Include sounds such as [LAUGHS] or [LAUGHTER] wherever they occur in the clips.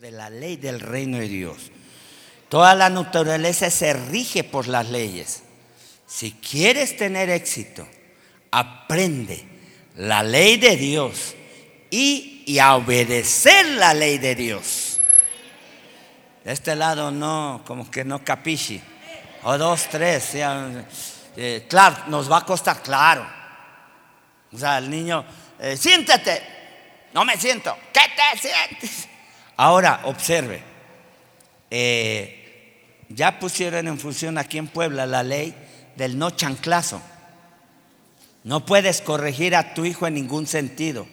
de la ley del reino de Dios. Toda la naturaleza se rige por las leyes. Si quieres tener éxito, aprende la ley de Dios y, y a obedecer la ley de Dios. De este lado no, como que no capichi. O dos, tres. Eh, claro, nos va a costar, claro. O sea, el niño, eh, siéntate. No me siento. ¿Qué te sientes? Ahora, observe. Eh, ya pusieron en función aquí en Puebla la ley del no chanclazo. No puedes corregir a tu hijo en ningún sentido.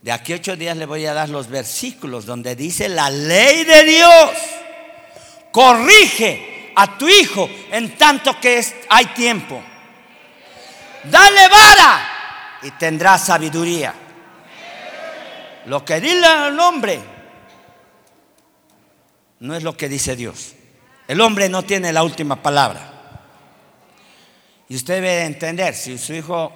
De aquí a ocho días le voy a dar los versículos donde dice la ley de Dios. Corrige a tu hijo en tanto que hay tiempo. Dale vara y tendrás sabiduría. Lo que dice el hombre no es lo que dice Dios. El hombre no tiene la última palabra. Y usted debe entender, si su hijo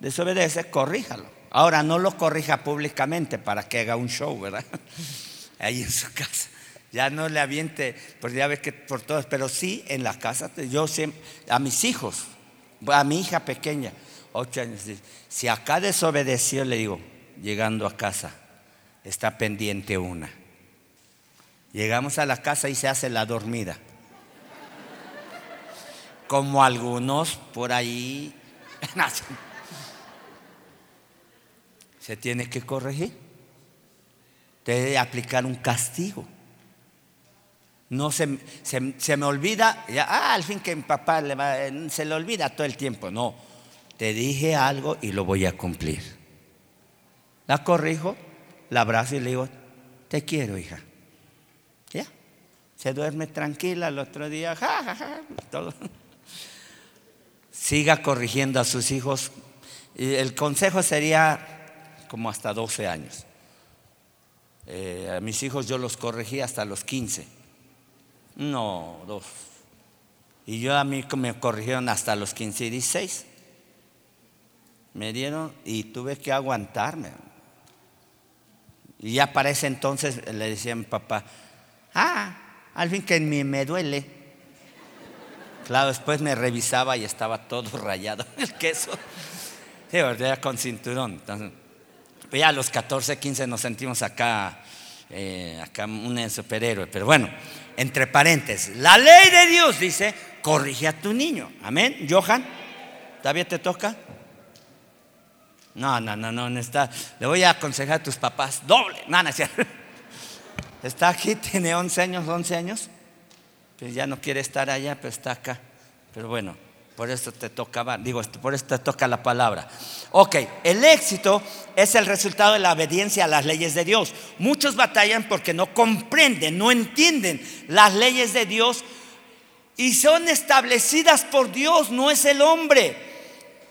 desobedece, corríjalo. Ahora no lo corrija públicamente para que haga un show, ¿verdad? [LAUGHS] Ahí en su casa. Ya no le aviente, pues ya ve que por todos, pero sí en la casa, yo siempre, a mis hijos, a mi hija pequeña, ocho años, si acá desobedeció, le digo, llegando a casa, está pendiente una. Llegamos a la casa y se hace la dormida. Como algunos por ahí [LAUGHS] se tiene que corregir. Debe aplicar un castigo. No se, se, me olvida, ya, ah, al fin que mi papá le va, se le olvida todo el tiempo. No, te dije algo y lo voy a cumplir. La corrijo, la abrazo y le digo, te quiero, hija se duerme tranquila, el otro día, todo. Siga corrigiendo a sus hijos. el consejo sería como hasta 12 años. Eh, a mis hijos yo los corregí hasta los 15. No, dos. Y yo a mí me corrigieron hasta los 15 y 16. Me dieron y tuve que aguantarme. Y ya para ese entonces le decía a mi papá, ah, al fin que mí me duele. Claro, después me revisaba y estaba todo [LAUGHS] rayado el queso. Sí, ya con cinturón. ya a los 14, 15 nos sentimos acá, eh, acá un superhéroe. Pero bueno, entre paréntesis, la ley de Dios dice, corrige a tu niño. Amén. Johan, ¿todavía te toca? No, no, no, no, no está. Le voy a aconsejar a tus papás doble. No, no, Está aquí, [LAUGHS] tiene 11 años, 11 años. Pues ya no quiere estar allá, pero está acá. Pero bueno, por eso te tocaba, digo, por eso te toca la palabra. Ok, el éxito es el resultado de la obediencia a las leyes de Dios. Muchos batallan porque no comprenden, no entienden las leyes de Dios y son establecidas por Dios, no es el hombre.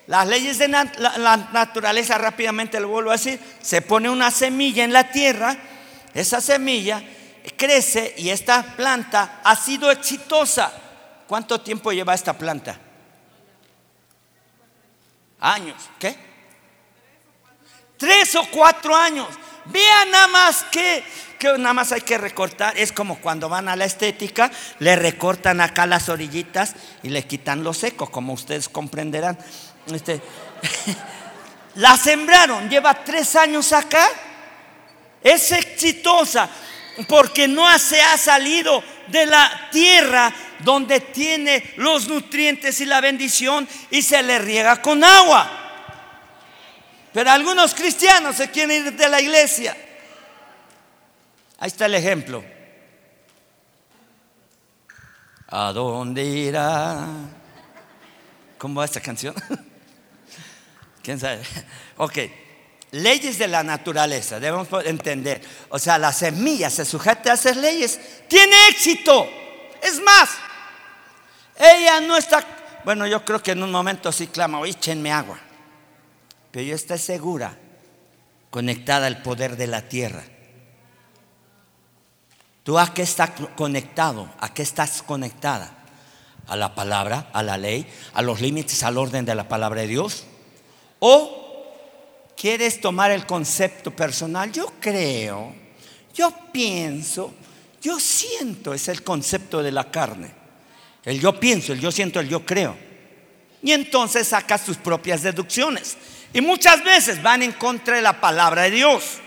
Las leyes de la naturaleza, rápidamente lo vuelvo a decir, se pone una semilla en la tierra esa semilla crece y esta planta ha sido exitosa. ¿Cuánto tiempo lleva esta planta? Años. ¿Qué? Tres o cuatro años. Vean nada más que, que nada más hay que recortar. Es como cuando van a la estética, le recortan acá las orillitas y le quitan lo seco, como ustedes comprenderán. Este, [LAUGHS] la sembraron, lleva tres años acá es exitosa porque no se ha salido de la tierra donde tiene los nutrientes y la bendición y se le riega con agua. Pero algunos cristianos se quieren ir de la iglesia. Ahí está el ejemplo. ¿A dónde irá? ¿Cómo va esta canción? [LAUGHS] ¿Quién sabe? Ok leyes de la naturaleza, debemos entender. O sea, la semilla se sujeta a hacer leyes, tiene éxito. Es más, ella no está, bueno, yo creo que en un momento sí clama, échenme agua. Pero ella está segura, conectada al poder de la tierra. ¿Tú a qué estás conectado? ¿A qué estás conectada? ¿A la palabra, a la ley, a los límites, al orden de la palabra de Dios? ¿O ¿Quieres tomar el concepto personal? Yo creo yo pienso, yo siento, es el concepto de la carne. El yo pienso, el yo siento, el yo creo. Y entonces sacas tus propias deducciones. Y muchas veces van en contra de la palabra de Dios.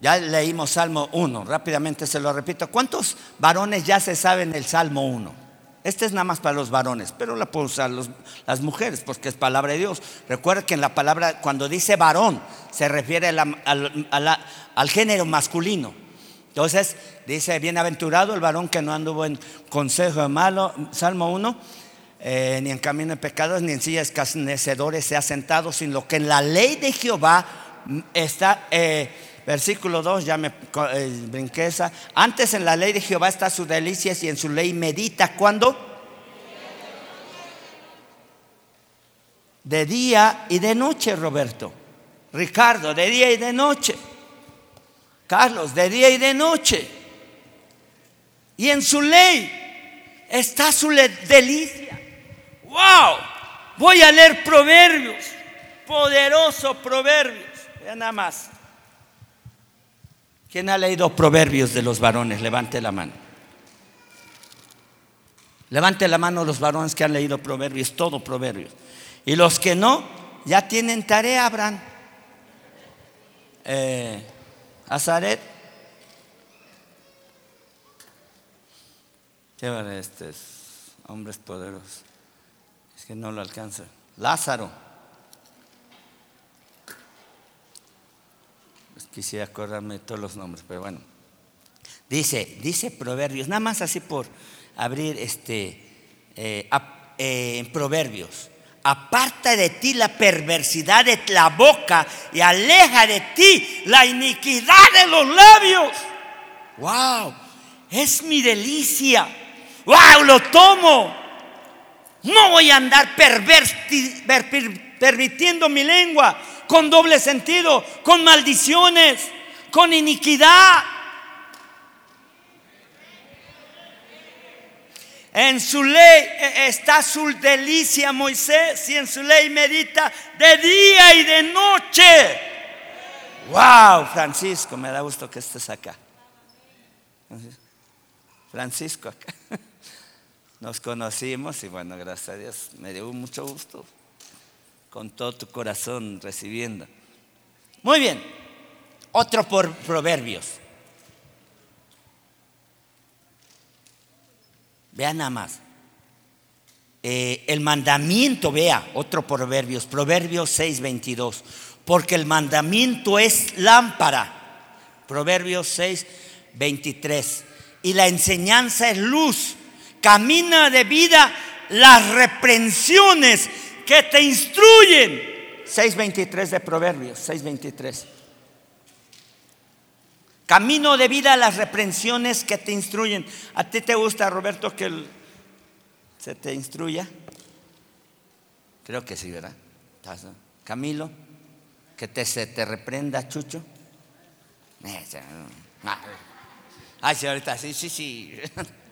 Ya leímos Salmo 1, rápidamente se lo repito. ¿Cuántos varones ya se saben el Salmo 1? Este es nada más para los varones, pero la pueden usar las mujeres porque es palabra de Dios. Recuerda que en la palabra, cuando dice varón, se refiere al género masculino. Entonces, dice, bienaventurado el varón que no anduvo en consejo de malo, Salmo 1, eh, ni en camino de pecados, ni en sillas escarnecedores se ha sentado, sino que en la ley de Jehová está... Eh, Versículo 2, ya me eh, brinqué esa. Antes en la ley de Jehová está sus delicias y en su ley medita. ¿Cuándo? De día y de noche, Roberto. Ricardo, de día y de noche. Carlos, de día y de noche. Y en su ley está su delicia. ¡Wow! Voy a leer proverbios. Poderoso proverbios. Vean nada más. ¿Quién ha leído proverbios de los varones? Levante la mano. Levante la mano los varones que han leído proverbios, todo proverbios. Y los que no, ya tienen tarea, Abraham. Eh, Azaret. Qué estos hombres poderosos. Es que no lo alcanza. Lázaro. Quisiera acordarme de todos los nombres, pero bueno. Dice, dice Proverbios, nada más así por abrir este eh, eh, en Proverbios. Aparta de ti la perversidad de la boca y aleja de ti la iniquidad de los labios. ¡Wow! Es mi delicia. ¡Wow! Lo tomo. No voy a andar permitiendo mi lengua con doble sentido, con maldiciones, con iniquidad. En su ley e, está su delicia Moisés y en su ley medita de día y de noche. Wow, Francisco, me da gusto que estés acá. Francisco acá. [LAUGHS] Nos conocimos y bueno, gracias a Dios, me dio mucho gusto con todo tu corazón recibiendo. Muy bien, otro por proverbios. Vean nada más. Eh, el mandamiento, vea, otro proverbios, Proverbios 6, 22. Porque el mandamiento es lámpara. Proverbios 6, 23. Y la enseñanza es luz. Camina de vida las reprensiones que te instruyen. 6.23 de Proverbios, 6.23. Camino de vida a las reprensiones que te instruyen. ¿A ti te gusta, Roberto, que se te instruya? Creo que sí, ¿verdad? Camilo, que te, se te reprenda, Chucho. Ay, sí, ahorita sí, sí, sí.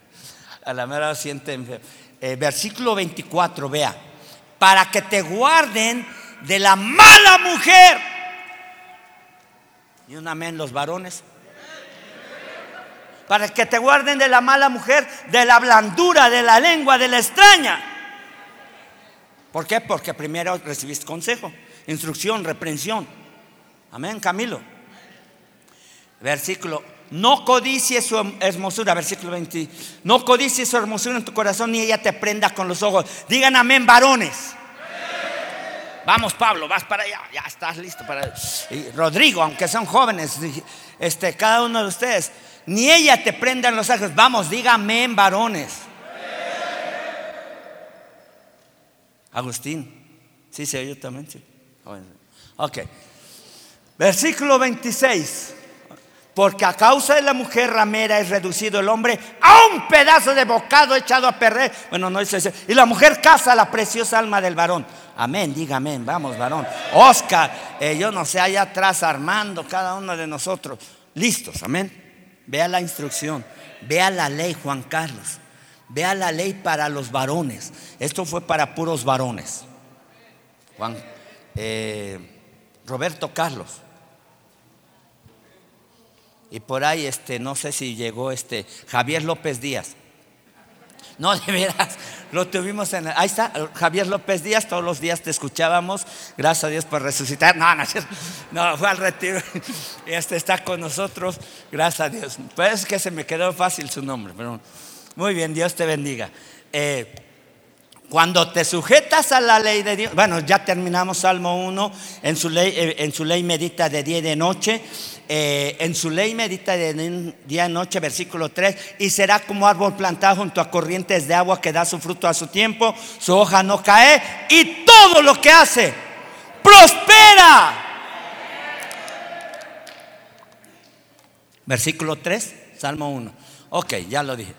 [LAUGHS] A la mera siente. Eh, versículo 24, vea para que te guarden de la mala mujer. Y un amén los varones. Para que te guarden de la mala mujer, de la blandura, de la lengua, de la extraña. ¿Por qué? Porque primero recibiste consejo, instrucción, reprensión. Amén, Camilo. Versículo no codicies su hermosura, versículo 20. No codicies su hermosura en tu corazón ni ella te prenda con los ojos. Digan amén, varones. Vamos, Pablo, vas para allá. Ya estás listo para. Rodrigo, aunque son jóvenes, este, cada uno de ustedes, ni ella te prenda en los ojos. Vamos, diga amén, varones. Agustín. Sí, sí, yo también, sí. Ok. Versículo 26. Porque a causa de la mujer ramera es reducido el hombre a un pedazo de bocado echado a perder. Bueno, no dice Y la mujer caza la preciosa alma del varón. Amén, diga amén. Vamos, varón. Oscar, eh, yo no sé, allá atrás Armando, cada uno de nosotros. Listos, amén. Vea la instrucción. Vea la ley, Juan Carlos. Vea la ley para los varones. Esto fue para puros varones. Juan, eh, Roberto Carlos. Y por ahí este, no sé si llegó este Javier López Díaz. No, de veras, lo tuvimos en. Ahí está, Javier López Díaz, todos los días te escuchábamos. Gracias a Dios por resucitar. No, no, no fue al retiro. [LAUGHS] Este está con nosotros, gracias a Dios. Pues que se me quedó fácil su nombre, pero muy bien, Dios te bendiga. Eh, cuando te sujetas a la ley de Dios, bueno, ya terminamos Salmo 1, en su ley, eh, en su ley medita de día y de noche, eh, en su ley medita de día y noche, versículo 3, y será como árbol plantado junto a corrientes de agua que da su fruto a su tiempo, su hoja no cae, y todo lo que hace prospera. Versículo 3, Salmo 1. Ok, ya lo dije.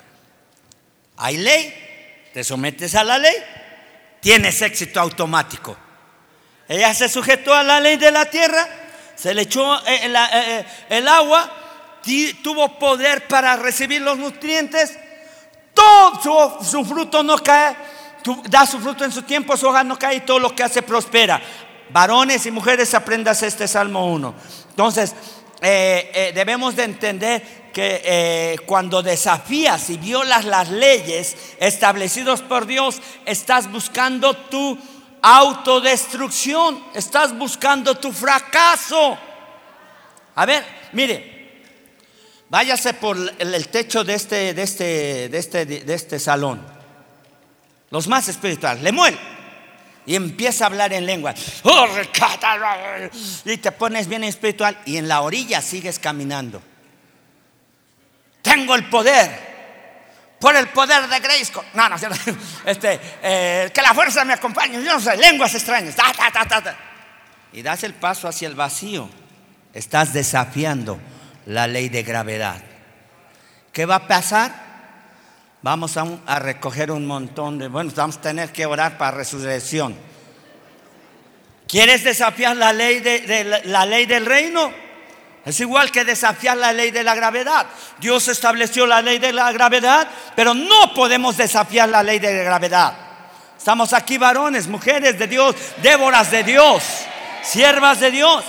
Hay ley, te sometes a la ley, tienes éxito automático. Ella se sujetó a la ley de la tierra, se le echó eh, eh, eh, el agua, tuvo poder para recibir los nutrientes, todo su, fruto no cae, da su fruto en su tiempo, su hoja no cae y todo lo que hace prospera. Varones y mujeres, aprendas este Salmo 1. Entonces, debemos de entender que cuando desafías y violas las leyes establecidas por Dios, estás buscando tu autodestrucción, estás buscando tu fracaso. A ver, mire, váyase por el, techo de este, de, este, de, este, de este salón, los más espirituales, le muere y empieza a hablar en lengua. Y te pones bien espiritual y en la orilla sigues caminando tengo el poder. Por el poder de Grace. No, no, [LAUGHS] este, eh, que la fuerza me acompañe. Yo no sé, lenguas extrañas. y das el paso hacia el vacío. Estás desafiando la ley de gravedad. ¿Qué va a pasar? Vamos a, recoger un montón de... Bueno, vamos a tener que orar para resurrección. ¿Quieres desafiar la ley, de la ley del reino? Es igual que desafiar la ley de la gravedad. Dios estableció la ley de la gravedad, pero no podemos desafiar la ley de la gravedad. Estamos aquí varones, mujeres de Dios, déboras de Dios, siervas de Dios.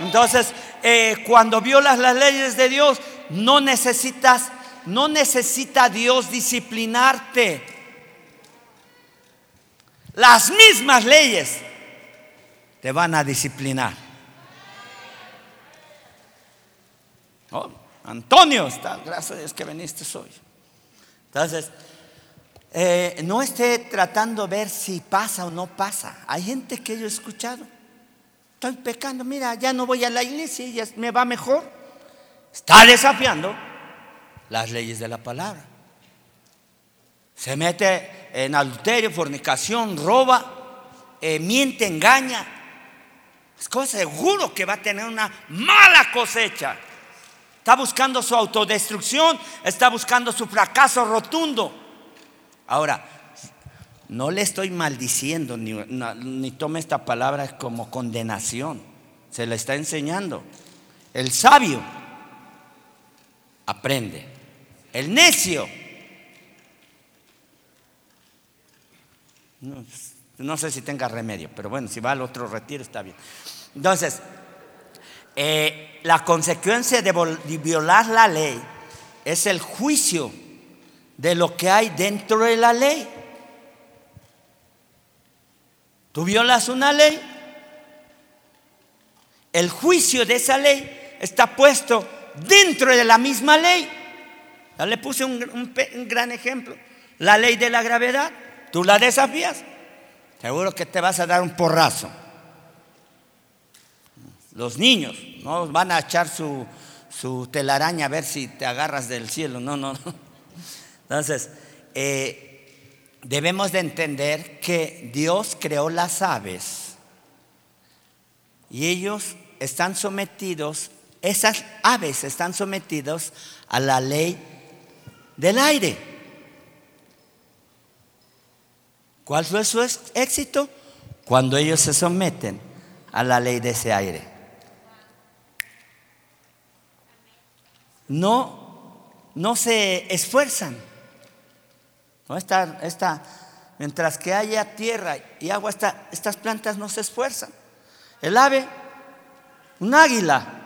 Entonces, eh, cuando violas las leyes de Dios, no necesitas, no necesita Dios disciplinarte. Las mismas leyes te van a disciplinar. Oh, Antonio, está, gracias a Dios que viniste hoy. Entonces, eh, no esté tratando de ver si pasa o no pasa. Hay gente que yo he escuchado. Estoy pecando, mira, ya no voy a la iglesia y ya me va mejor. Está desafiando las leyes de la palabra. Se mete en adulterio, fornicación, roba, eh, miente, engaña. Es cosa seguro que va a tener una mala cosecha. Está buscando su autodestrucción, está buscando su fracaso rotundo. Ahora, no le estoy maldiciendo, ni, tome esta palabra como condenación. Se le está enseñando. El sabio aprende. El necio. No, no sé si tenga remedio, pero bueno, si va al otro retiro está bien. Entonces, eh, la consecuencia de violar la ley es el juicio de lo que hay dentro de la ley. Tú violas una ley, el juicio de esa ley está puesto dentro de la misma ley. Ya le puse un, un gran ejemplo. La ley de la gravedad, tú la desafías, seguro que te vas a dar un porrazo los niños, no van a echar su, telaraña a ver si te agarras del cielo, no, no, no. Entonces, eh, debemos de entender que Dios creó las aves y ellos están sometidos, esas aves están sometidos a la ley del aire. ¿Cuál fue su éxito? Cuando ellos se someten a la ley de ese aire. No, no se esfuerzan. ¿No? Esta, mientras que haya tierra y agua, estas plantas no se esfuerzan. El ave, un águila,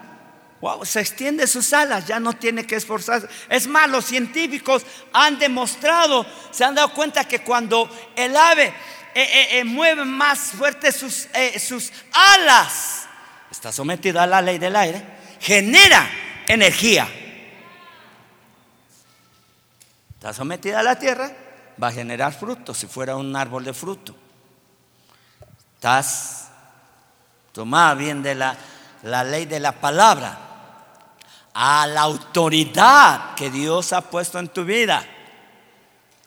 Wow, se extiende sus alas, ya no tiene que esforzarse. Es más, los científicos han demostrado, se han dado cuenta que cuando el ave eh, eh, eh, mueve más fuerte sus, sus alas, está sometido a la ley del aire, genera energía. Está sometida a la tierra, va a generar fruto si fuera un árbol de fruto. Estás tomada bien de la, la ley de la palabra a la autoridad que Dios ha puesto en tu vida.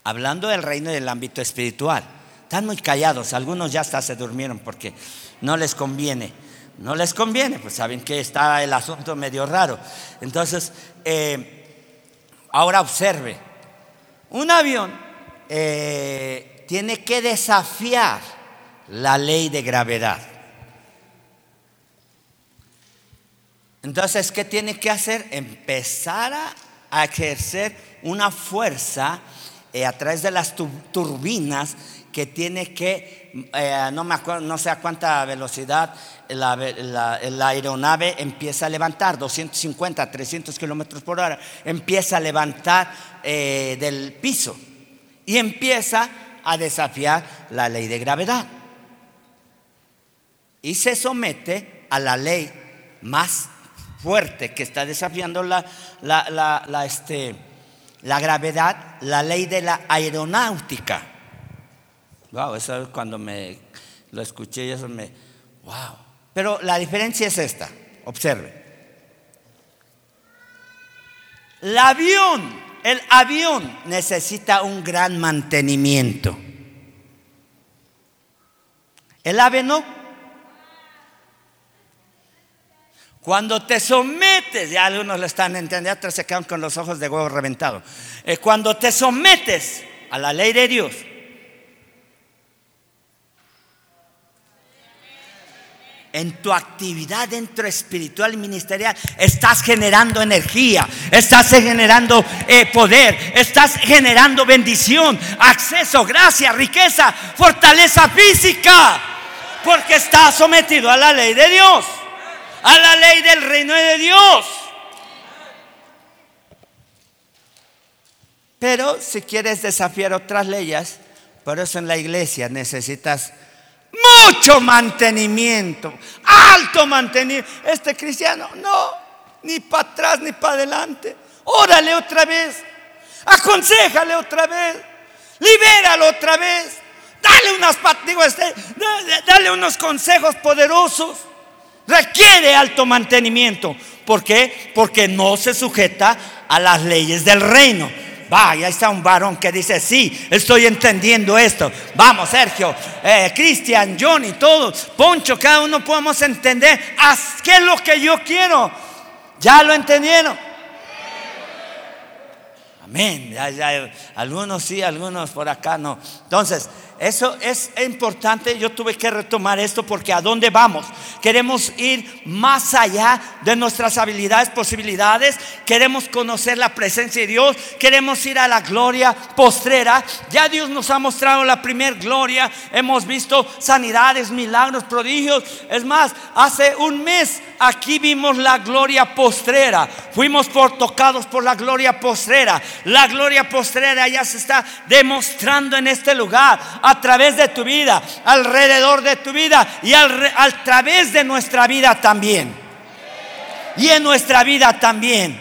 Hablando del reino y del ámbito espiritual. Están muy callados, algunos ya hasta se durmieron porque no les conviene. No les conviene, pues saben que está el asunto medio raro. Entonces, eh, ahora observe, un avión eh, tiene que desafiar la ley de gravedad. Entonces, ¿qué tiene que hacer? Empezar a, ejercer una fuerza eh, a través de las turbinas que tiene que, eh, no me acuerdo, no sé a cuánta velocidad la, aeronave empieza a levantar, 250, 300 kilómetros por hora, empieza a levantar eh, del piso y empieza a desafiar la ley de gravedad. Y se somete a la ley más fuerte que está desafiando la, la, este, la gravedad, la ley de la aeronáutica. Wow, eso cuando me lo escuché, eso me, wow. Pero la diferencia es esta, observe. El avión, el avión necesita un gran mantenimiento. El ave no. Cuando te sometes, ya algunos lo están entendiendo, otros se quedan con los ojos de huevo reventado. Eh, cuando te sometes a la ley de Dios, en tu actividad dentro espiritual y ministerial, estás generando energía, estás generando eh, poder, estás generando bendición, acceso, gracia, riqueza, fortaleza física, porque estás sometido a la ley de Dios a la ley del reino de Dios. Pero si quieres desafiar otras leyes, por eso en la iglesia necesitas mucho mantenimiento, alto mantenimiento. Este cristiano, no, ni para atrás ni para adelante. Órale otra vez, aconsejale otra vez, libéralo otra vez, dale unas digo, este, dale unos consejos poderosos requiere alto mantenimiento. ¿Por qué? Porque no se sujeta a las leyes del reino. Vaya, está un varón que dice, sí, estoy entendiendo esto. Vamos, Sergio, eh, Cristian, Johnny, todos, Poncho, cada uno podemos entender qué es lo que yo quiero. ¿Ya lo entendieron? Amén. Ya, algunos sí, algunos por acá no. Entonces, eso es importante. Yo tuve que retomar esto porque a dónde vamos. Queremos ir más allá de nuestras habilidades, posibilidades. Queremos conocer la presencia de Dios. Queremos ir a la gloria postrera. Ya Dios nos ha mostrado la primer gloria. Hemos visto sanidades, milagros, prodigios. Es más, hace un mes aquí vimos la gloria postrera. Fuimos por tocados por la gloria postrera. La gloria postrera ya se está demostrando en este lugar a través de tu vida, alrededor de tu vida y a través de nuestra vida también. Y en nuestra vida también.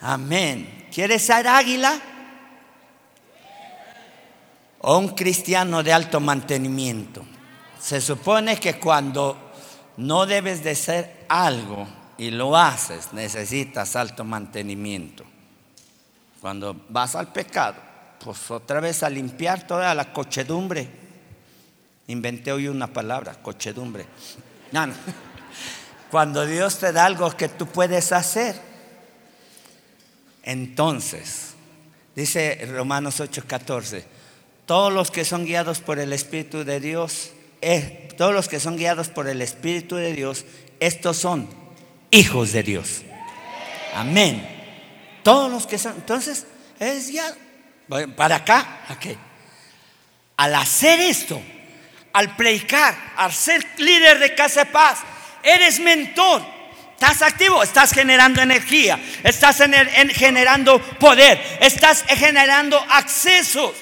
Amén. ¿Quieres ser águila? O un cristiano de alto mantenimiento. Se supone que cuando no debes de ser algo y lo haces, necesitas alto mantenimiento. Cuando vas al pecado, pues otra vez a limpiar toda la cochedumbre. Inventé hoy una palabra, cochedumbre. Cuando Dios te da algo que tú puedes hacer, entonces, dice Romanos 8:14, todos los que son guiados por el Espíritu de Dios, eh, todos los que son guiados por el Espíritu de Dios, estos son hijos de Dios. Amén. Todos los que son, entonces, es ya para acá, qué? Al hacer esto, al predicar, al ser líder de Casa Paz, eres mentor, Estás activo, estás generando energía, estás generando poder, estás generando accesos.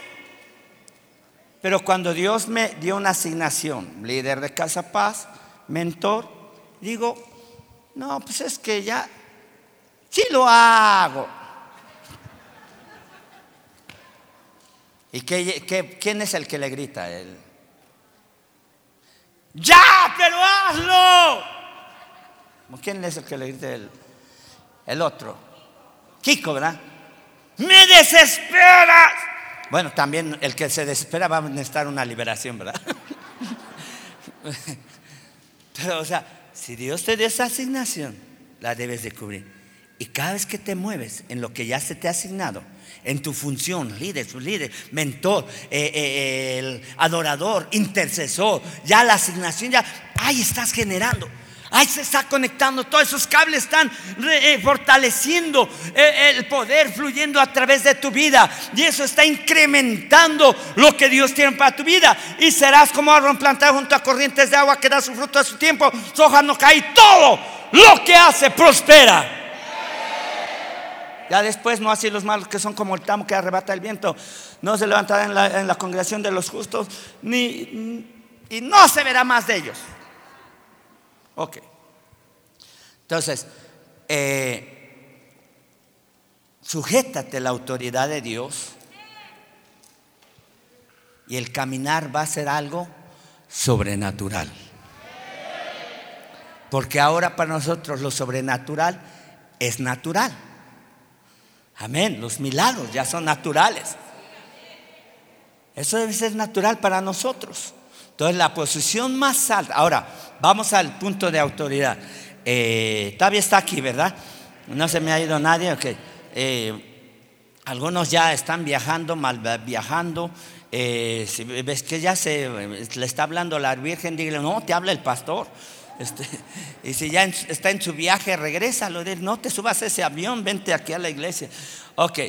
Pero cuando Dios me dio una asignación, líder de Casa Paz, mentor, digo, no, pues es que ya, sí lo hago. ¿Y qué, quién es el que le grita a él? Ya, pero hazlo. ¿Quién es el que le grita el, el otro? Kiko, ¿verdad? Me desesperas. Bueno, también el que se desespera va a necesitar una liberación, ¿verdad? [LAUGHS] Pero, o sea, si Dios te dio esa asignación, la debes de cubrir. Y cada vez que te mueves en lo que ya se te ha asignado, en tu función, líder, su líder, mentor, eh, eh, el adorador, intercesor, ya la asignación, ya, ahí estás generando. Ahí se está conectando, todos esos cables están eh, fortaleciendo eh, el poder fluyendo a través de tu vida. Y eso está incrementando lo que Dios tiene para tu vida. Y serás como árbol plantado junto a corrientes de agua que da su fruto a su tiempo, su hoja no cae. Todo lo que hace prospera. Ya después no así los malos que son como el tamo que arrebata el viento. No se levantará en la, en la congregación de los justos, ni, y no se verá más de ellos. Ok. Entonces, eh, sujétate la autoridad de Dios y el caminar va a ser algo sobrenatural. Porque ahora para nosotros lo sobrenatural es natural. Amén. Los milagros ya son naturales. Eso debe ser natural para nosotros. Entonces la posición más alta. Ahora, vamos al punto de autoridad. Eh, está aquí, ¿verdad? No se me ha ido nadie. Okay. Eh, algunos ya están viajando, mal viajando. Eh, si ves que ya se le está hablando la Virgen, dile, no, te habla el pastor. Este, [LAUGHS] y si ya está en su viaje, regresa. No te subas a ese avión, vente aquí a la iglesia. Ok,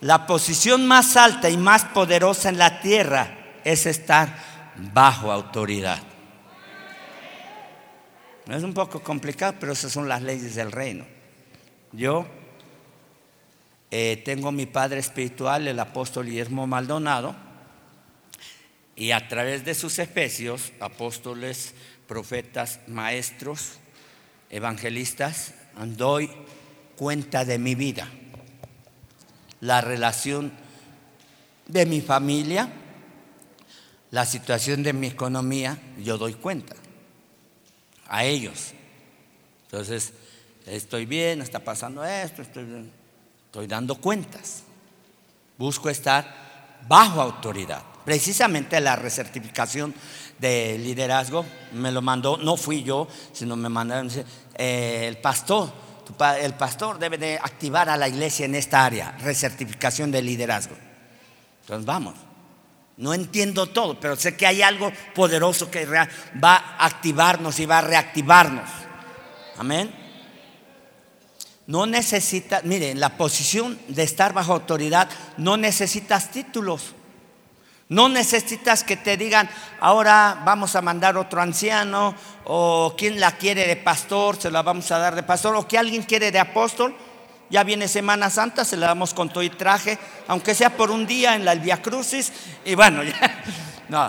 la posición más alta y más poderosa en la tierra es estar bajo autoridad. Es un poco complicado, pero esas son las leyes del reino. Yo eh, tengo mi padre espiritual, el apóstol Guillermo Maldonado, y a través de sus especios, apóstoles, profetas, maestros, evangelistas, doy cuenta de mi vida, la relación de mi familia, la situación de mi economía, yo doy cuenta a ellos. Entonces, estoy bien, está pasando esto, estoy, estoy dando cuentas. Busco estar bajo autoridad. Precisamente la recertificación de liderazgo me lo mandó, no fui yo, sino me mandaron eh, el pastor. El pastor debe de activar a la iglesia en esta área, recertificación de liderazgo. Entonces vamos. No entiendo todo, pero sé que hay algo poderoso que va a activarnos y va a reactivarnos. Amén. No necesitas, miren, la posición de estar bajo autoridad, no necesitas títulos. No necesitas que te digan, ahora vamos a mandar otro anciano, o quien la quiere de pastor, se la vamos a dar de pastor, o que alguien quiere de apóstol. Ya viene Semana Santa, se la damos con todo y traje, aunque sea por un día en la Via Crucis. Y bueno, [LAUGHS] ya, no,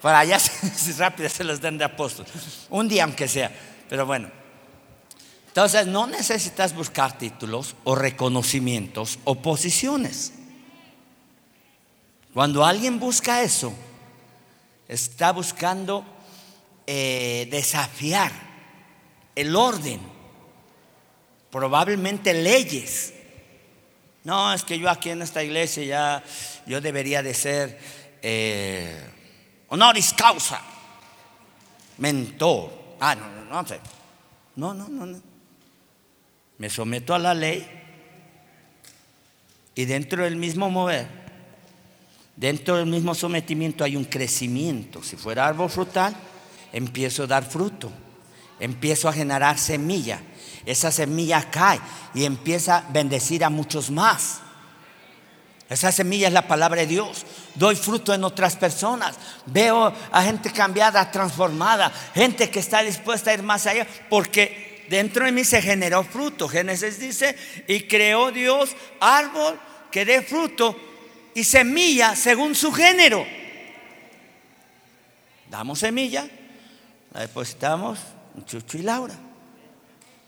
para allá [LAUGHS] rápido se los den de apóstol. Un día aunque sea, pero bueno. Entonces no necesitas buscar títulos o reconocimientos o posiciones. Cuando alguien busca eso, está buscando eh, desafiar el orden probablemente leyes. No, es que yo aquí en esta iglesia ya, yo debería de ser eh, honoris causa, mentor. Ah, no, no, no, no, no, no, no. Me someto a la ley y dentro del mismo mover, dentro del mismo sometimiento hay un crecimiento. Si fuera árbol frutal, empiezo a dar fruto, empiezo a generar semilla esa semilla cae y empieza a bendecir a muchos más. Esa semilla es la palabra de Dios. Doy fruto en otras personas. Veo a gente cambiada, transformada, gente que está dispuesta a ir más allá porque dentro de mí se generó fruto. Génesis dice, y creó Dios árbol que dé fruto y semilla según su género. Damos semilla, la depositamos en Chucho y Laura,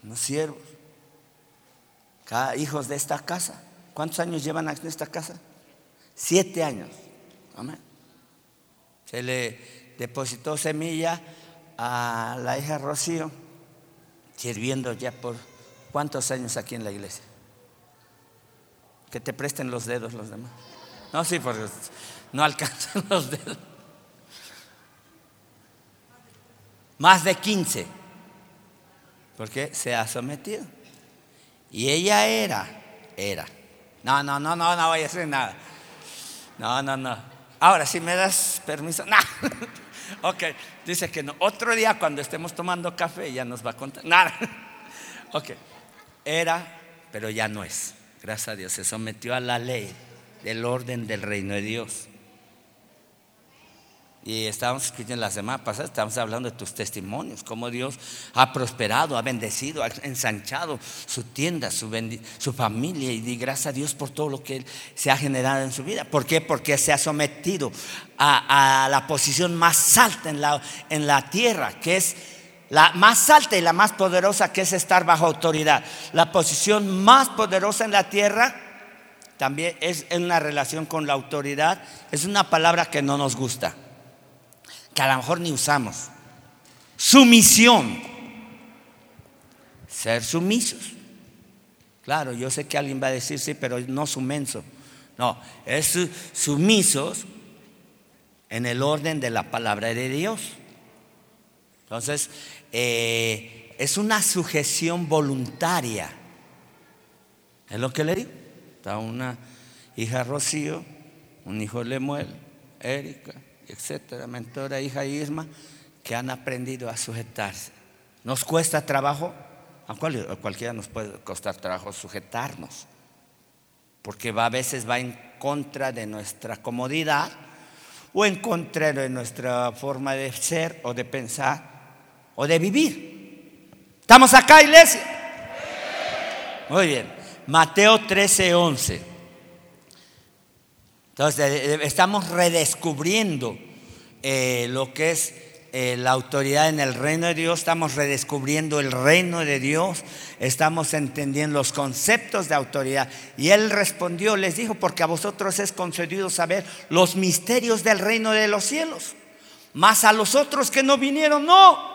unos siervos, hijos de esta casa. ¿Cuántos años llevan en esta casa? Siete años. Amén. Se le depositó semilla a la hija Rocío, sirviendo ya por cuántos años aquí en la iglesia. Que te presten los dedos los demás. No, sí, porque no alcanzan [LAUGHS] los dedos. Más de 15. Porque se ha sometido. Y ella era, era. No, no, no, no, no voy a hacer nada. No, no, no. Ahora, si me das permiso. [LAUGHS] No. ok, dice que no. Otro día cuando estemos tomando café ya nos va a contar. Nada. [LAUGHS] ok, era, pero ya no es. Gracias a Dios, se sometió a la ley del orden del reino de Dios. Y estábamos escuchando la semana pasada, estábamos hablando de tus testimonios, cómo Dios ha prosperado, ha bendecido, ha ensanchado su tienda, su, su familia. Y di gracias a Dios por todo lo que se ha generado en su vida. ¿Por qué? Porque se ha sometido a, la posición más alta en la, en la tierra, que es la más alta y la más poderosa, que es estar bajo autoridad. La posición más poderosa en la tierra también es una relación con la autoridad. Es una palabra que no nos gusta que a lo mejor ni usamos. Sumisión. Ser sumisos. Claro, yo sé que alguien va a decir sí, pero no sumenso. No, es sumisos en el orden de la palabra de Dios. Entonces, eh, es una sujeción voluntaria. Es lo que le digo. Está una hija Rocío, un hijo Lemuel, Erika, etcétera, mentora, hija Isma, que han aprendido a sujetarse. Nos cuesta trabajo, a, cualquiera nos puede costar trabajo sujetarnos, porque va, a veces va en contra de nuestra comodidad o en contra de nuestra forma de ser o de pensar o de vivir. ¿Estamos acá, iglesia? Muy bien. Mateo 13, 11. Entonces, estamos redescubriendo eh, lo que es eh, la autoridad en el reino de Dios, estamos redescubriendo el reino de Dios, estamos entendiendo los conceptos de autoridad. Y él respondió, les dijo, porque a vosotros es concedido saber los misterios del reino de los cielos, mas a los otros que no vinieron, no.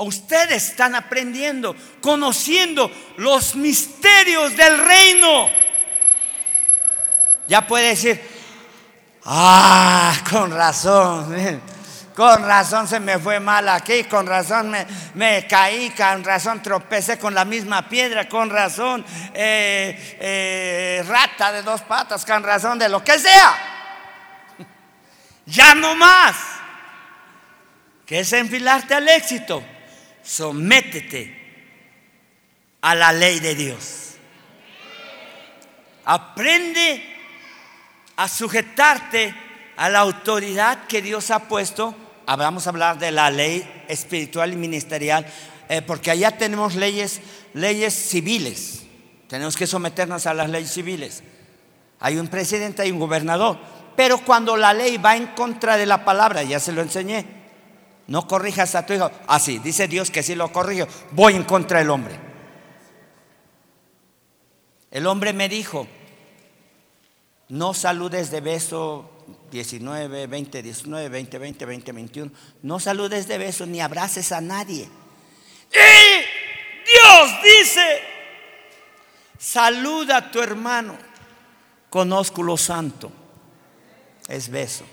Ustedes están aprendiendo, conociendo los misterios del reino. Ya puede decir, ah, con razón, con razón se me fue mal aquí, con razón me, caí, con razón tropecé con la misma piedra, con razón eh, eh, rata de dos patas, con razón de lo que sea. [LAUGHS] Ya no más. Que es enfilarte al éxito. Sométete a la ley de Dios. Aprende a sujetarte a la autoridad que Dios ha puesto. Vamos a hablar de la ley espiritual y ministerial, eh, porque allá tenemos leyes, leyes civiles. Tenemos que someternos a las leyes civiles. Hay un presidente, hay un gobernador. Pero cuando la ley va en contra de la palabra, ya se lo enseñé, no corrijas a tu hijo. Así, ah, dice Dios que si lo corrijo, voy en contra del hombre. El hombre me dijo, no saludes de beso 19, 20, 19, 20, 20, 20, 21. No saludes de beso ni abraces a nadie. Y Dios dice, saluda a tu hermano Conozco lo santo. Es beso.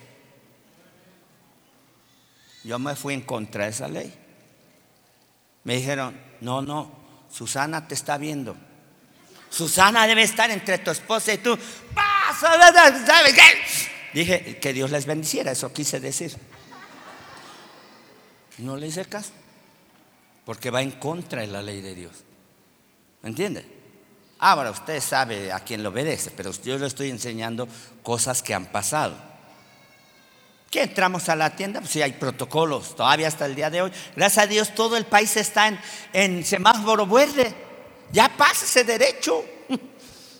Yo me fui en contra de esa ley. Me dijeron, no, no, Susana te está viendo. Susana debe estar entre tu esposa y tú. Dije que Dios les bendiciera, eso quise decir. No le hice caso, porque va en contra de la ley de Dios. ¿Me entiende? Ahora usted sabe a quién lo obedece, pero yo le estoy enseñando cosas que han pasado. ¿Qué entramos a la tienda? Pues sí, hay protocolos, todavía hasta el día de hoy. Gracias a Dios todo el país está en, semáforo verde. Ya pásese derecho. [LAUGHS]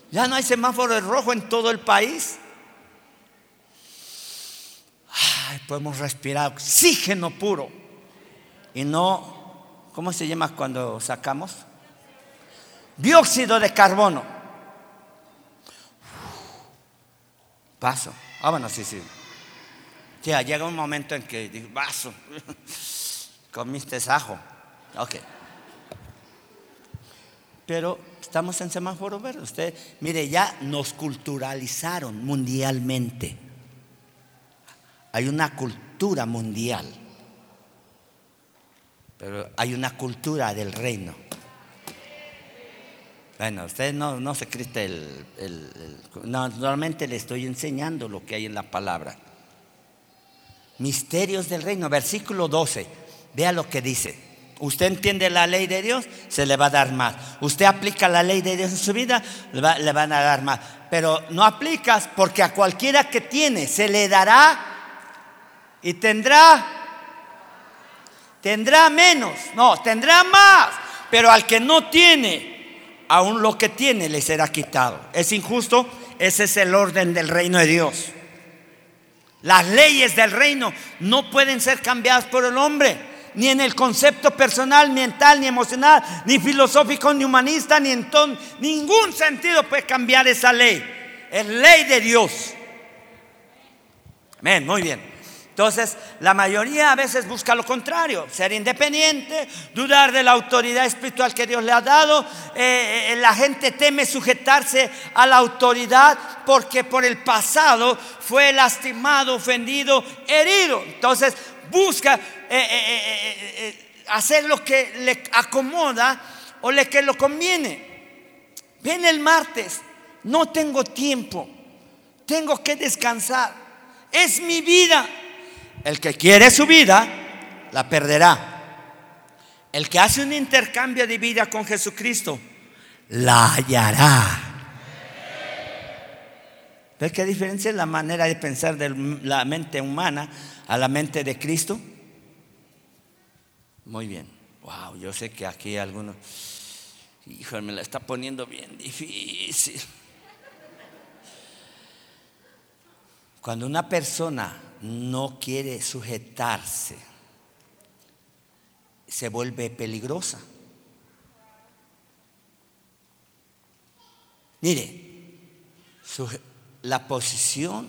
Ya no hay semáforo rojo en todo el país. Ay, podemos respirar oxígeno puro. Y no, ¿cómo se llama cuando sacamos? Dióxido de carbono. Paso. Ah, bueno, sí, sí. Ya llega un momento en que digo, vaso, [LAUGHS] comiste ajo. Ok. Pero estamos en semáforo verde. Usted, mire, ya nos culturalizaron mundialmente. Hay una cultura mundial. Pero hay una cultura del reino. Bueno, usted no, se el, el, normalmente le estoy enseñando lo que hay en la palabra. Misterios del reino, versículo 12. Vea lo que dice. Usted entiende la ley de Dios, se le va a dar más. Usted aplica la ley de Dios en su vida, le, le van a dar más. Pero no aplicas porque a cualquiera que tiene se le dará y tendrá, tendrá menos, no, tendrá más. Pero al que no tiene, aún lo que tiene le será quitado. ¿Es injusto? Ese es el orden del reino de Dios. Las leyes del reino no pueden ser cambiadas por el hombre, ni en el concepto personal, mental, ni emocional, ni filosófico, ni humanista, ni en ningún sentido puede cambiar esa ley. Es ley de Dios. Amén, muy bien. Entonces, la mayoría a veces busca lo contrario, ser independiente, dudar de la autoridad espiritual que Dios le ha dado. Eh, eh, la gente teme sujetarse a la autoridad porque por el pasado fue lastimado, ofendido, herido. Entonces, busca eh, hacer lo que le acomoda o le que lo conviene. Viene el martes, no tengo tiempo, tengo que descansar, es mi vida. El que quiere su vida, la perderá. El que hace un intercambio de vida con Jesucristo, la hallará. ¿Ves qué diferencia es la manera de pensar de la mente humana a la mente de Cristo? Muy bien. Wow, yo sé que aquí algunos, híjole, me la está poniendo bien difícil. Cuando una persona no quiere sujetarse, se vuelve peligrosa. Mire, la posición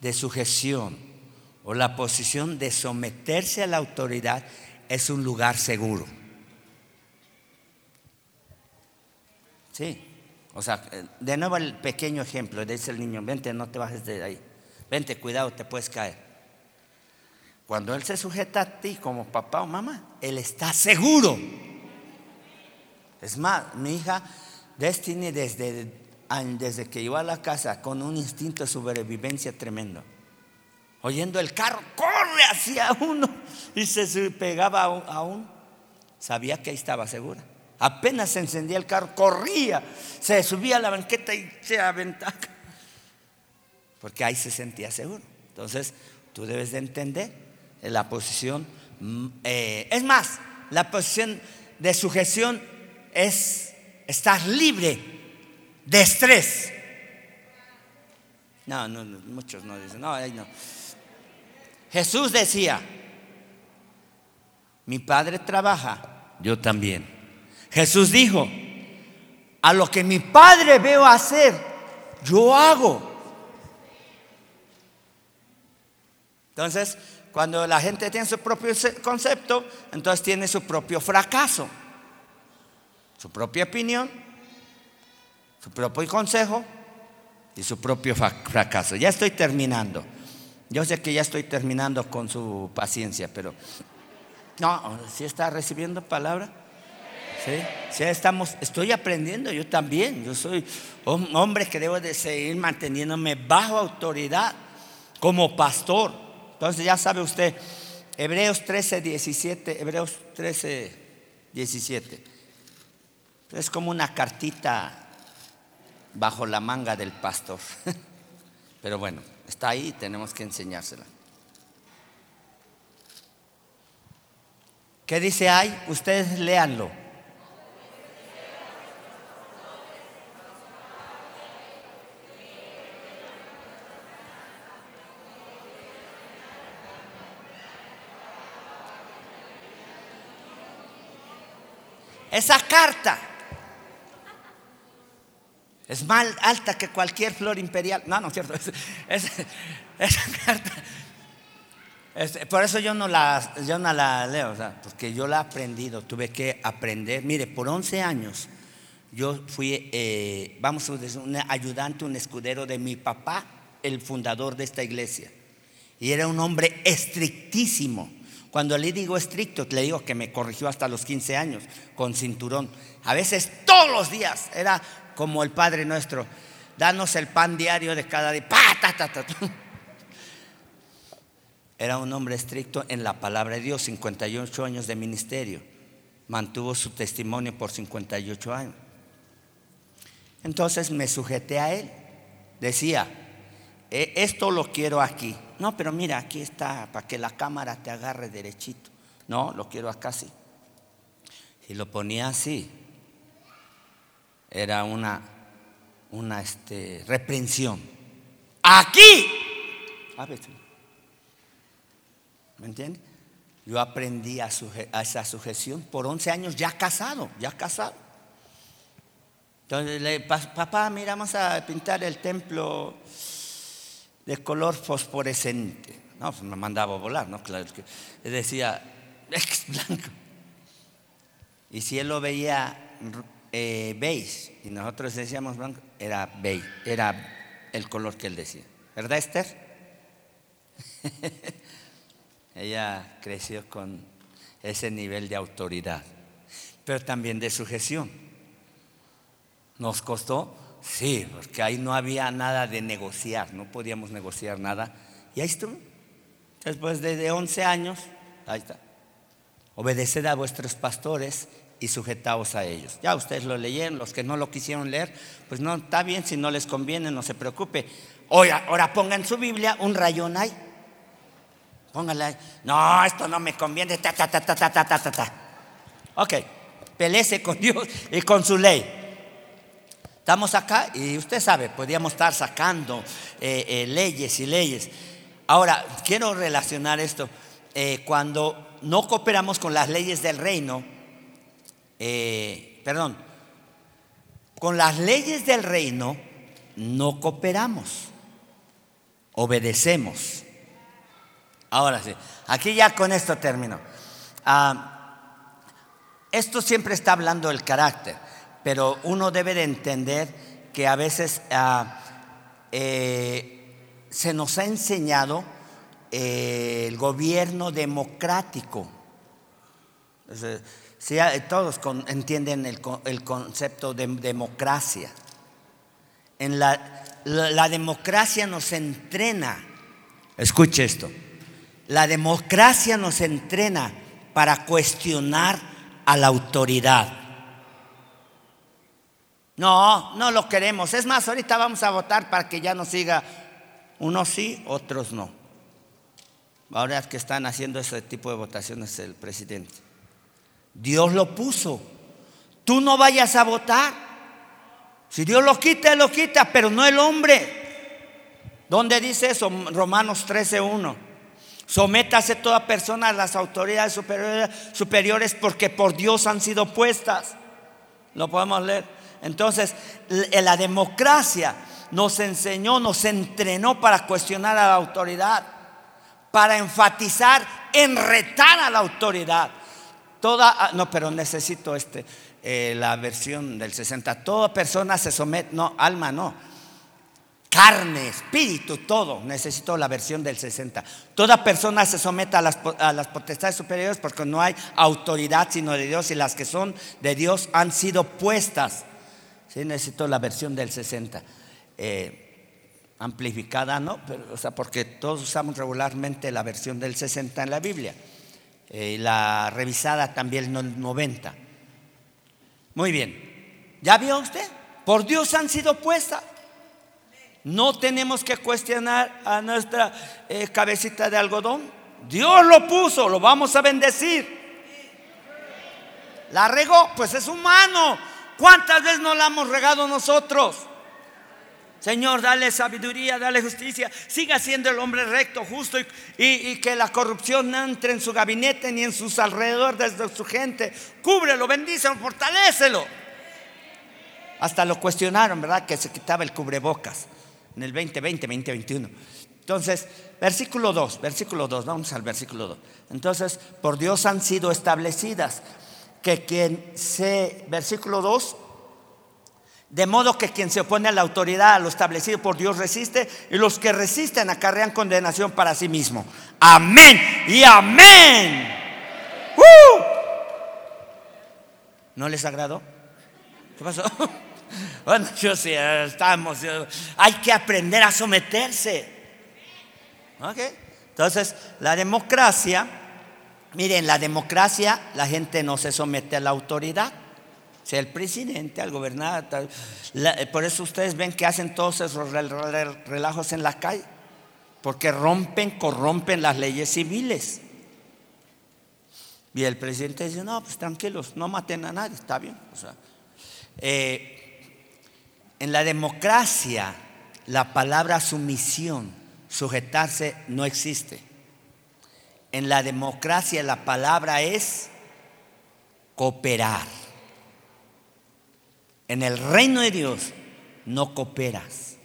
de sujeción o la posición de someterse a la autoridad es un lugar seguro. Sí, o sea, de nuevo el pequeño ejemplo, dice el niño, vente, no te bajes de ahí. Vente, cuidado, te puedes caer. Cuando Él se sujeta a ti como papá o mamá, Él está seguro. Es más, mi hija Destiny desde, desde que iba a la casa con un instinto de sobrevivencia tremendo. Oyendo el carro, corre hacia uno y se pegaba a un, sabía que ahí estaba segura. Apenas se encendía el carro, corría, se subía a la banqueta y se aventaba porque ahí se sentía seguro. Entonces, tú debes de entender la posición, mm, eh, es más, la posición de sujeción es estar libre de estrés. No, no, muchos no dicen, no, ahí no. Jesús decía, mi padre trabaja, yo también. Jesús dijo, a lo que mi padre veo hacer, yo hago. Entonces, cuando la gente tiene su propio concepto, entonces tiene su propio fracaso, su propia opinión, su propio consejo y su propio fracaso. Ya estoy terminando. Yo sé que ya estoy terminando con su paciencia, pero no, si está recibiendo palabra. Sí, sí estamos, estoy aprendiendo yo también. Yo soy un hombre que debo de seguir manteniéndome bajo autoridad como pastor. Entonces ya sabe usted, Hebreos 13, 17, Hebreos 13, 17. Es como una cartita bajo la manga del pastor. [LAUGHS] Pero bueno, está ahí y tenemos que enseñársela. ¿Qué dice ahí? Ustedes léanlo. Esa carta es más alta que cualquier flor imperial. No, no cierto. esa carta. por eso yo no, la, yo no la leo, porque yo la he aprendido, tuve que aprender. Mire, por 11 años yo fui, eh, vamos a decir, un ayudante, un escudero de mi papá, el fundador de esta iglesia. Y era un hombre estrictísimo. Cuando le digo estricto, le digo que me corrigió hasta los 15 años con cinturón. A veces todos los días era como el Padre nuestro. Danos el pan diario de cada día. Era un hombre estricto en la palabra de Dios, 58 años de ministerio. Mantuvo su testimonio por 58 años. Entonces me sujeté a él. Decía, e, esto lo quiero aquí. No, pero mira, aquí está, para que la cámara te agarre derechito. No, lo quiero acá sí. Si lo ponía así, era una, una este, reprensión. Aquí. ¿Me entiendes? Yo aprendí a, a, esa sujeción por 11 años ya casado, ya casado. Entonces, le, papá, mira, vamos a pintar el templo de color fosforescente. No, pues me mandaba a volar, ¿no? Claro, que decía, es blanco. Y si él lo veía eh, beige y nosotros decíamos blanco, era beige, era el color que él decía. ¿Verdad, Esther? [LAUGHS] Ella creció con ese nivel de autoridad, pero también de sujeción. ¿Nos costó? Sí, porque ahí no había nada de negociar, no podíamos negociar nada. Y ahí estuvo. Después de 11 años, ahí está. Obedeced a vuestros pastores y sujetaos a ellos. Ya ustedes lo leyeron, los que no lo quisieron leer, pues no, está bien, si no les conviene, no se preocupe. Ahora, ahora pongan su Biblia, un rayón ahí. Póngale ahí. No, esto no me conviene. Ta, ta, ta, ta, ta, ta, ta, ta. Ok, pelece con Dios y con su ley. Estamos acá y usted sabe, podríamos estar sacando eh, eh, leyes y leyes. Ahora, quiero relacionar esto. Eh, cuando no cooperamos con las leyes del reino, perdón, con las leyes del reino no cooperamos, obedecemos. Ahora sí, aquí ya con esto termino. Ah, esto siempre está hablando del carácter pero uno debe de entender que a veces ah, eh, se nos ha enseñado eh, el gobierno democrático. todos entienden el, concepto de democracia. En la democracia nos entrena, escuche esto, la democracia nos entrena para cuestionar a la autoridad. No, no lo queremos. Es más, ahorita vamos a votar para que ya no siga unos sí, otros no. Ahora que están haciendo ese tipo de votaciones el presidente. Dios lo puso. Tú no vayas a votar. Si Dios lo quita, lo quita, pero no el hombre. ¿Dónde dice eso? Romanos 13:1. Sométase toda persona a las autoridades superiores, superiores porque por Dios han sido puestas. Lo podemos leer. Entonces, la democracia nos enseñó, nos entrenó para cuestionar a la autoridad, para enfatizar en retar a la autoridad. Toda, ah, no, pero necesito este, eh, la versión del 60. Toda persona se somete, no, alma no, carne, espíritu, todo. Necesito la versión del 60. Toda persona se somete a las, a las, potestades superiores porque no hay autoridad sino de Dios y las que son de Dios han sido puestas Sí, necesito la versión del 60. Eh, amplificada, ¿no? o sea, porque todos usamos regularmente la versión del 60 en la Biblia. Eh, la revisada también el 90. Muy bien. ¿Ya vio usted? Por Dios han sido puestas. No tenemos que cuestionar a nuestra eh, cabecita de algodón. Dios lo puso, lo vamos a bendecir. La regó, pues es humano. ¿Cuántas veces no la hemos regado nosotros? Señor, dale sabiduría, dale justicia. Siga siendo el hombre recto, justo y, que la corrupción no entre en su gabinete ni en sus alrededores de su gente. Cúbrelo, bendícelo, fortalécelo. Hasta lo cuestionaron, ¿verdad? Que se quitaba el cubrebocas en el 2020, 2021. Entonces, versículo 2, versículo 2, vamos al versículo 2. Entonces, por Dios han sido establecidas que quien se, versículo 2, de modo que quien se opone a la autoridad, a lo establecido por Dios, resiste, y los que resisten acarrean condenación para sí mismo. Amén y amén. ¡Uh! ¿No les agradó? ¿Qué pasó? [LAUGHS] Bueno, yo sí, estamos. Hay que aprender a someterse. ¿Ok? Entonces, la democracia, miren, la democracia, la gente no se somete a la autoridad sea el presidente, al gobernador. por eso ustedes ven que hacen todos esos relajos en la calle, porque rompen, corrompen las leyes civiles. Y el presidente dice, no, pues tranquilos, no maten a nadie, está bien. Eh, en la democracia, la palabra sumisión, sujetarse, no existe. En la democracia la palabra es cooperar. En el reino de Dios no cooperas.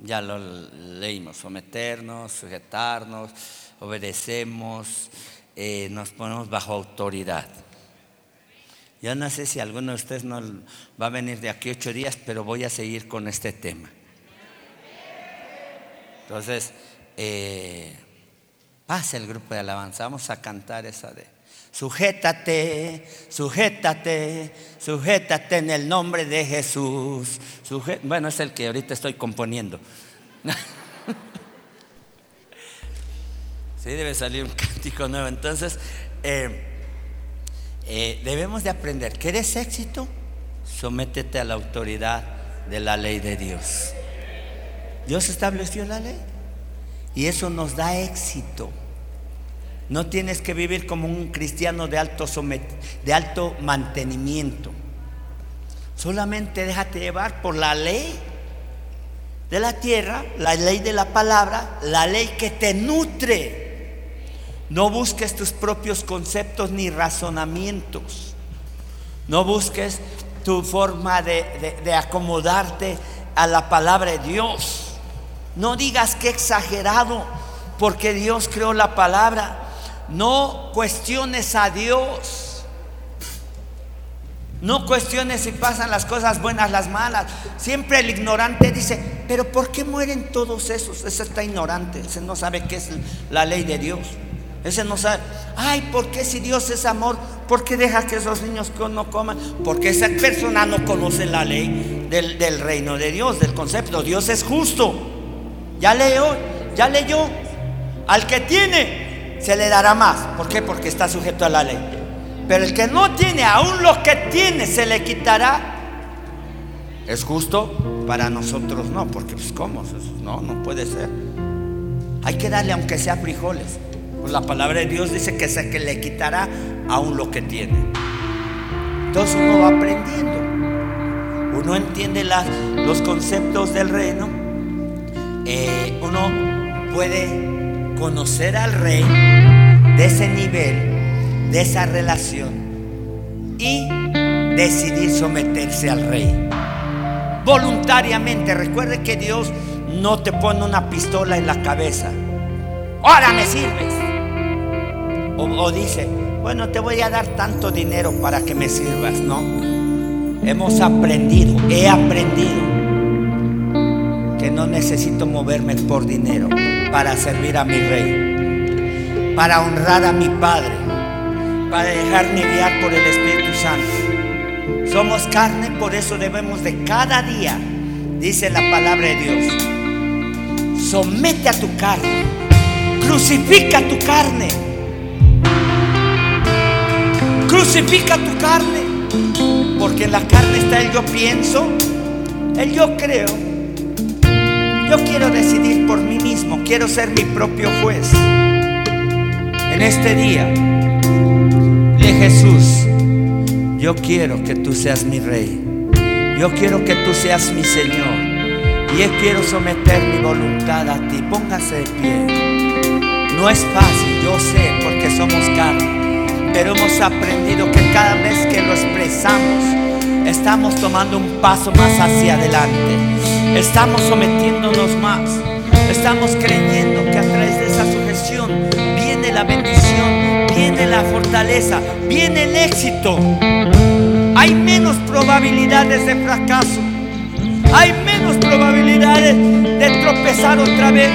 Ya lo leímos, someternos, sujetarnos, obedecemos, eh, nos ponemos bajo autoridad. Yo no sé si alguno de ustedes no va a venir de aquí ocho días, pero voy a seguir con este tema. Entonces, eh, pasa el grupo de alabanza, vamos a cantar esa de... Sujétate, sujétate, sujétate en el nombre de Jesús. bueno, es el que ahorita estoy componiendo. [LAUGHS] sí, debe salir un cántico nuevo. Entonces, eh, eh, debemos de aprender. ¿Quieres éxito? Sométete a la autoridad de la ley de Dios. Dios estableció la ley y eso nos da éxito. No tienes que vivir como un cristiano de alto, de alto mantenimiento. Solamente déjate llevar por la ley de la tierra, la ley de la palabra, la ley que te nutre. No busques tus propios conceptos ni razonamientos. No busques tu forma de, de acomodarte a la palabra de Dios. No digas que exagerado, porque Dios creó la palabra. No cuestiones a Dios. No cuestiones si pasan las cosas buenas, las malas. Siempre el ignorante dice, pero ¿por qué mueren todos esos? Ese está ignorante, ese no sabe qué es la ley de Dios. Ese no sabe, ay, ¿por qué si Dios es amor? ¿Por qué deja que esos niños no coman? Porque esa persona no conoce la ley del, reino de Dios, del concepto. Dios es justo. Ya leyó, ya leyó. Al que tiene, se le dará más. ¿Por qué? Porque está sujeto a la ley. Pero el que no tiene, aún lo que tiene, se le quitará. ¿Es justo? Para nosotros no, porque pues ¿cómo? No, no puede ser. Hay que darle aunque sea frijoles. Pues la palabra de Dios dice que se que le quitará aún lo que tiene. Entonces uno va aprendiendo. Uno entiende los conceptos del reino. Eh, uno puede conocer al rey de ese nivel, de esa relación y decidir someterse al rey. Voluntariamente, recuerde que Dios no te pone una pistola en la cabeza. Ahora me sirves. O, o dice, bueno, te voy a dar tanto dinero para que me sirvas. No. Hemos aprendido, he aprendido que no necesito moverme por dinero para servir a mi rey, para honrar a mi Padre, para dejarme guiar por el Espíritu Santo. Somos carne, por eso debemos de cada día, dice la palabra de Dios, somete a tu carne, crucifica tu carne, crucifica tu carne, porque en la carne está el yo pienso, el yo creo yo quiero decidir por mí mismo, quiero ser mi propio juez. En este día le Jesús, yo quiero que tú seas mi rey. Yo quiero que tú seas mi Señor. Y yo quiero someter mi voluntad a ti. Póngase de pie. No es fácil, yo sé, porque somos carne. Pero hemos aprendido que cada vez que lo expresamos, estamos tomando un paso más hacia adelante. Estamos sometiéndonos más. Estamos creyendo que a través de esa sujeción viene la bendición, viene la fortaleza, viene el éxito. Hay menos probabilidades de fracaso. Hay menos probabilidades de tropezar otra vez.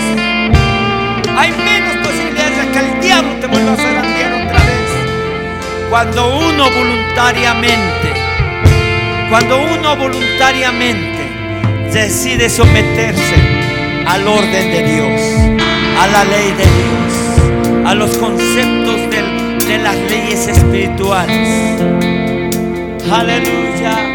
Hay menos posibilidades de que el diablo te vuelva a zarandear otra vez. Cuando uno voluntariamente, cuando uno voluntariamente decide someterse al orden de Dios, a la ley de Dios, a los conceptos de las leyes espirituales. Aleluya.